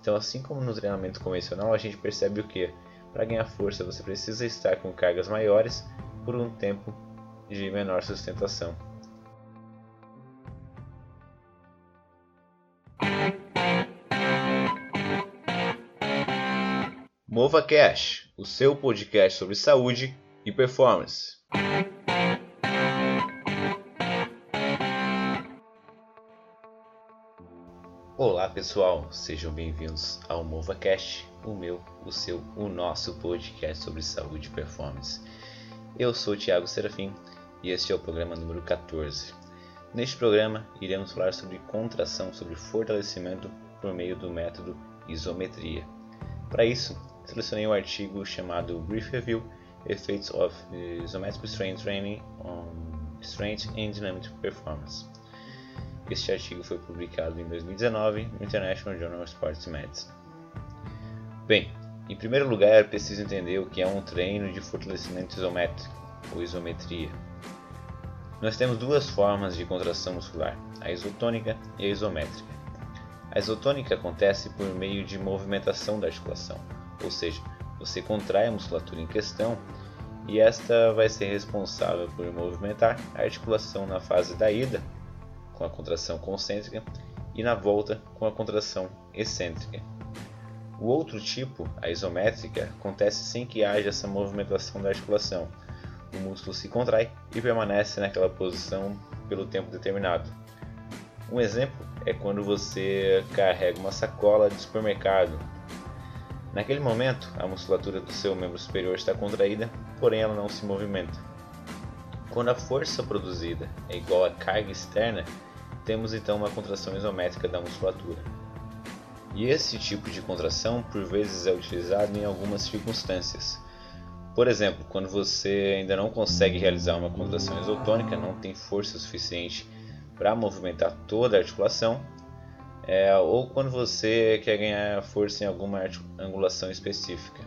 Então, assim como no treinamento convencional, a gente percebe o que? Para ganhar força, você precisa estar com cargas maiores por um tempo de menor sustentação. Mova Cash, o seu podcast sobre saúde e performance. Olá pessoal, sejam bem-vindos ao MovaCast, o meu, o seu, o nosso podcast sobre saúde e performance. Eu sou o Thiago Serafim e este é o programa número 14. Neste programa, iremos falar sobre contração, sobre fortalecimento por meio do método isometria. Para isso, selecionei um artigo chamado Brief Review Effects of Isometric Strength Training on Strength and Dynamic Performance. Este artigo foi publicado em 2019 no International Journal of Sports Medicine. Bem, em primeiro lugar, é preciso entender o que é um treino de fortalecimento isométrico, ou isometria. Nós temos duas formas de contração muscular, a isotônica e a isométrica. A isotônica acontece por meio de movimentação da articulação, ou seja, você contrai a musculatura em questão e esta vai ser responsável por movimentar a articulação na fase da ida, com a contração concêntrica, e na volta, com a contração excêntrica. O outro tipo, a isométrica, acontece sem que haja essa movimentação da articulação. O músculo se contrai e permanece naquela posição pelo tempo determinado. Um exemplo é quando você carrega uma sacola de supermercado Naquele momento, a musculatura do seu membro superior está contraída, porém ela não se movimenta. Quando a força produzida é igual à carga externa, temos então uma contração isométrica da musculatura. E esse tipo de contração por vezes é utilizado em algumas circunstâncias. Por exemplo, quando você ainda não consegue realizar uma contração isotônica, não tem força suficiente para movimentar toda a articulação, é, ou quando você quer ganhar força em alguma angulação específica.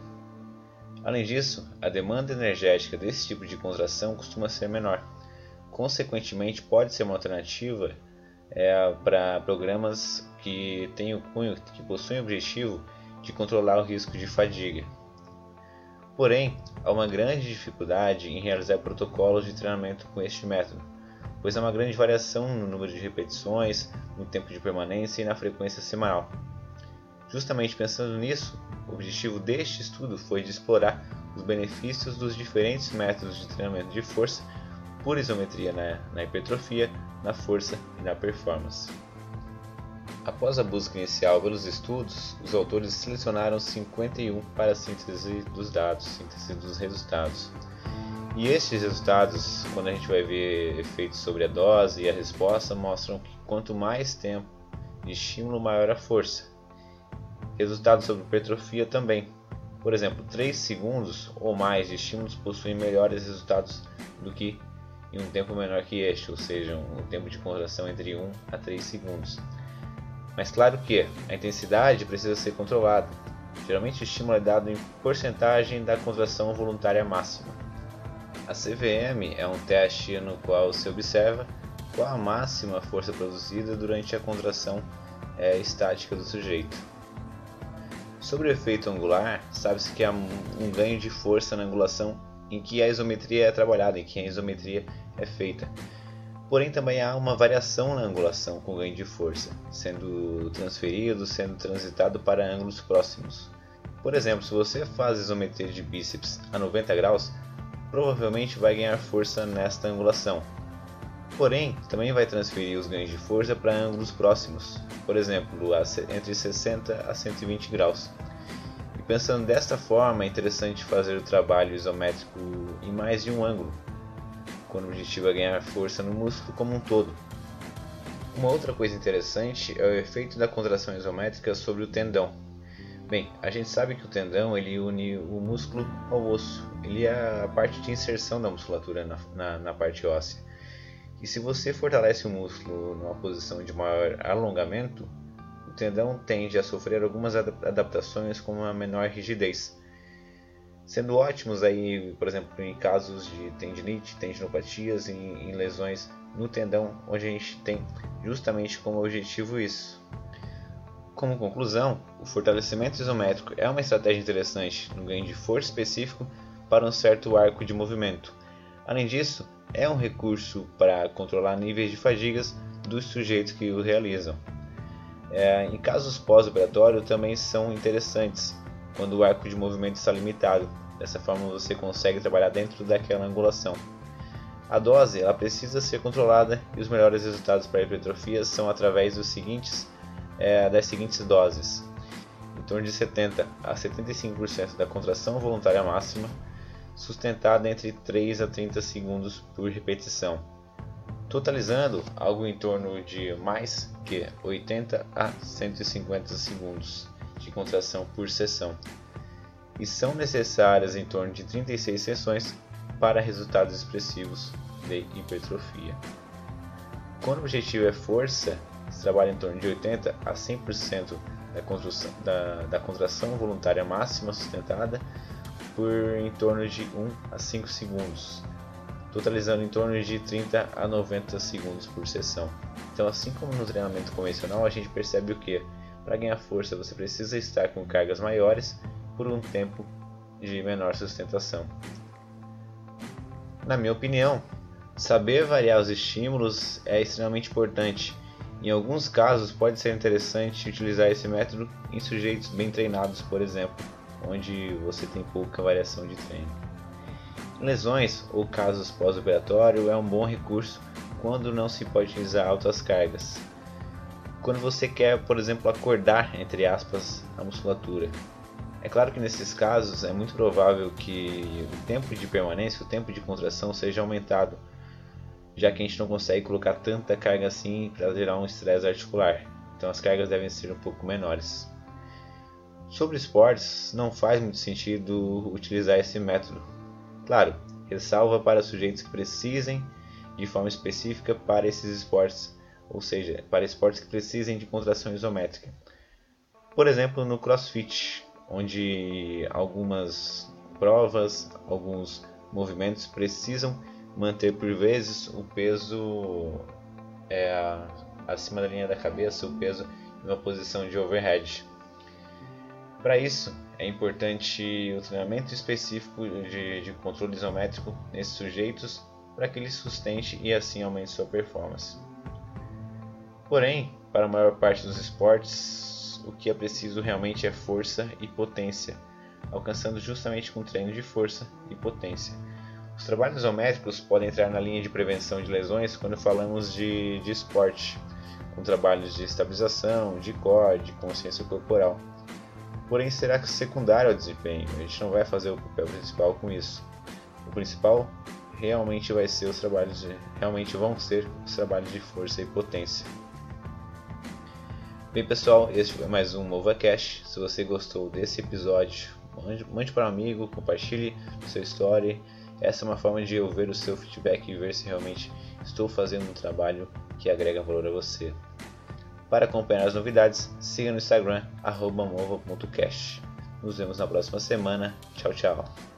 Além disso, a demanda energética desse tipo de contração costuma ser menor. Consequentemente, pode ser uma alternativa é, para programas que têm o cunho que possuem o objetivo de controlar o risco de fadiga. Porém, há uma grande dificuldade em realizar protocolos de treinamento com este método, pois há uma grande variação no número de repetições, no tempo de permanência e na frequência semanal. Justamente pensando nisso, o objetivo deste estudo foi de explorar os benefícios dos diferentes métodos de treinamento de força por isometria na, na hipertrofia, na força e na performance. Após a busca inicial pelos estudos, os autores selecionaram 51 para a síntese dos dados, síntese dos resultados. E estes resultados, quando a gente vai ver efeitos sobre a dose e a resposta, mostram que quanto mais tempo de estímulo, maior a força. Resultados sobre hipertrofia também. Por exemplo, 3 segundos ou mais de estímulos possuem melhores resultados do que em um tempo menor que este, ou seja, um tempo de contração entre 1 a 3 segundos. Mas claro que a intensidade precisa ser controlada. Geralmente o estímulo é dado em porcentagem da contração voluntária máxima. A CVM é um teste no qual se observa qual a máxima força produzida durante a contração é, estática do sujeito. Sobre o efeito angular, sabe-se que há um ganho de força na angulação em que a isometria é trabalhada, em que a isometria é feita. Porém, também há uma variação na angulação com ganho de força, sendo transferido, sendo transitado para ângulos próximos. Por exemplo, se você faz isometria de bíceps a 90 graus, provavelmente vai ganhar força nesta angulação. Porém, também vai transferir os ganhos de força para ângulos próximos, por exemplo, entre 60 a 120 graus. Pensando desta forma, é interessante fazer o trabalho isométrico em mais de um ângulo, quando o objetivo é ganhar força no músculo como um todo. Uma outra coisa interessante é o efeito da contração isométrica sobre o tendão. Bem, a gente sabe que o tendão ele une o músculo ao osso, ele é a parte de inserção da musculatura na, na, na parte óssea. E se você fortalece o músculo numa posição de maior alongamento, tendão tende a sofrer algumas adaptações como uma menor rigidez, sendo ótimos aí, por exemplo, em casos de tendinite, tendinopatias, em, em lesões no tendão, onde a gente tem justamente como objetivo isso. Como conclusão, o fortalecimento isométrico é uma estratégia interessante no ganho de força específico para um certo arco de movimento. Além disso, é um recurso para controlar níveis de fadigas dos sujeitos que o realizam. É, em casos pós-operatório também são interessantes, quando o arco de movimento está limitado. Dessa forma você consegue trabalhar dentro daquela angulação. A dose ela precisa ser controlada e os melhores resultados para a hipertrofia são através dos seguintes, é, das seguintes doses. Em torno de 70 a 75% da contração voluntária máxima, sustentada entre 3 a 30 segundos por repetição, totalizando algo em torno de mais que 80 a 150 segundos de contração por sessão, e são necessárias em torno de 36 sessões para resultados expressivos de hipertrofia. Quando o objetivo é força, se trabalha em torno de 80 a 100% da, da, da contração voluntária máxima sustentada por em torno de 1 a 5 segundos, totalizando em torno de 30 a 90 segundos por sessão. Então, assim como no treinamento convencional, a gente percebe o que? Para ganhar força, você precisa estar com cargas maiores por um tempo de menor sustentação. Na minha opinião, saber variar os estímulos é extremamente importante. Em alguns casos, pode ser interessante utilizar esse método em sujeitos bem treinados, por exemplo, onde você tem pouca variação de treino. Lesões ou casos pós-operatório, é um bom recurso quando não se pode utilizar altas cargas. Quando você quer, por exemplo, acordar, entre aspas, a musculatura, é claro que nesses casos é muito provável que o tempo de permanência, o tempo de contração seja aumentado, já que a gente não consegue colocar tanta carga assim para gerar um estresse articular. Então as cargas devem ser um pouco menores. Sobre esportes, não faz muito sentido utilizar esse método. Claro, ressalva para sujeitos que precisem de forma específica para esses esportes, ou seja, para esportes que precisem de contração isométrica. Por exemplo, no CrossFit, onde algumas provas, alguns movimentos precisam manter por vezes o peso é, acima da linha da cabeça, o peso em uma posição de overhead. Para isso, é importante o treinamento específico de, de controle isométrico nesses sujeitos para que ele sustente e assim aumente sua performance. Porém, para a maior parte dos esportes, o que é preciso realmente é força e potência, alcançando justamente com treino de força e potência. Os trabalhos isométricos podem entrar na linha de prevenção de lesões quando falamos de, de esporte, com trabalhos de estabilização, de core, de consciência corporal. Porém, será secundário ao desempenho? A gente não vai fazer o papel principal com isso. O principal realmente vai ser os trabalhos de, realmente vão ser os trabalhos de força e potência. Bem pessoal, este foi mais um MovaCast. Se você gostou desse episódio, mande, mande para um amigo, compartilhe sua história. Essa é uma forma de eu ver o seu feedback e ver se realmente estou fazendo um trabalho que agrega valor a você. Para acompanhar as novidades, siga no Instagram, mova.cast. Nos vemos na próxima semana. Tchau, tchau.